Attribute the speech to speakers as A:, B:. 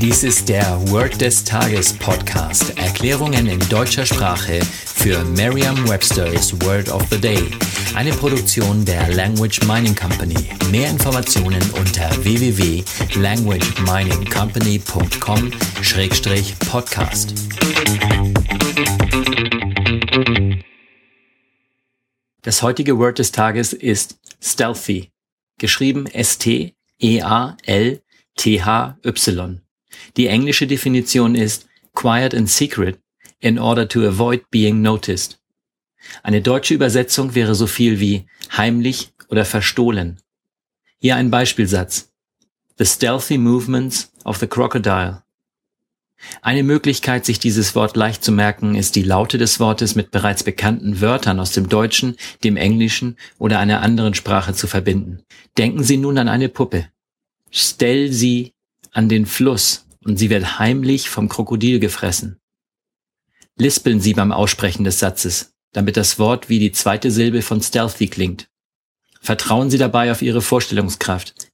A: Dies ist der Word des Tages Podcast. Erklärungen in deutscher Sprache für Merriam-Webster's Word of the Day. Eine Produktion der Language Mining Company. Mehr Informationen unter www.languageminingcompany.com-podcast. Das heutige Word des Tages ist stealthy, geschrieben S-T-E-A-L-T-H-Y. Die englische Definition ist quiet and secret in order to avoid being noticed. Eine deutsche Übersetzung wäre so viel wie heimlich oder verstohlen. Hier ein Beispielsatz. The stealthy movements of the crocodile. Eine Möglichkeit, sich dieses Wort leicht zu merken, ist die Laute des Wortes mit bereits bekannten Wörtern aus dem Deutschen, dem Englischen oder einer anderen Sprache zu verbinden. Denken Sie nun an eine Puppe. Stell sie an den Fluss und sie wird heimlich vom Krokodil gefressen. Lispeln Sie beim Aussprechen des Satzes, damit das Wort wie die zweite Silbe von stealthy klingt. Vertrauen Sie dabei auf Ihre Vorstellungskraft.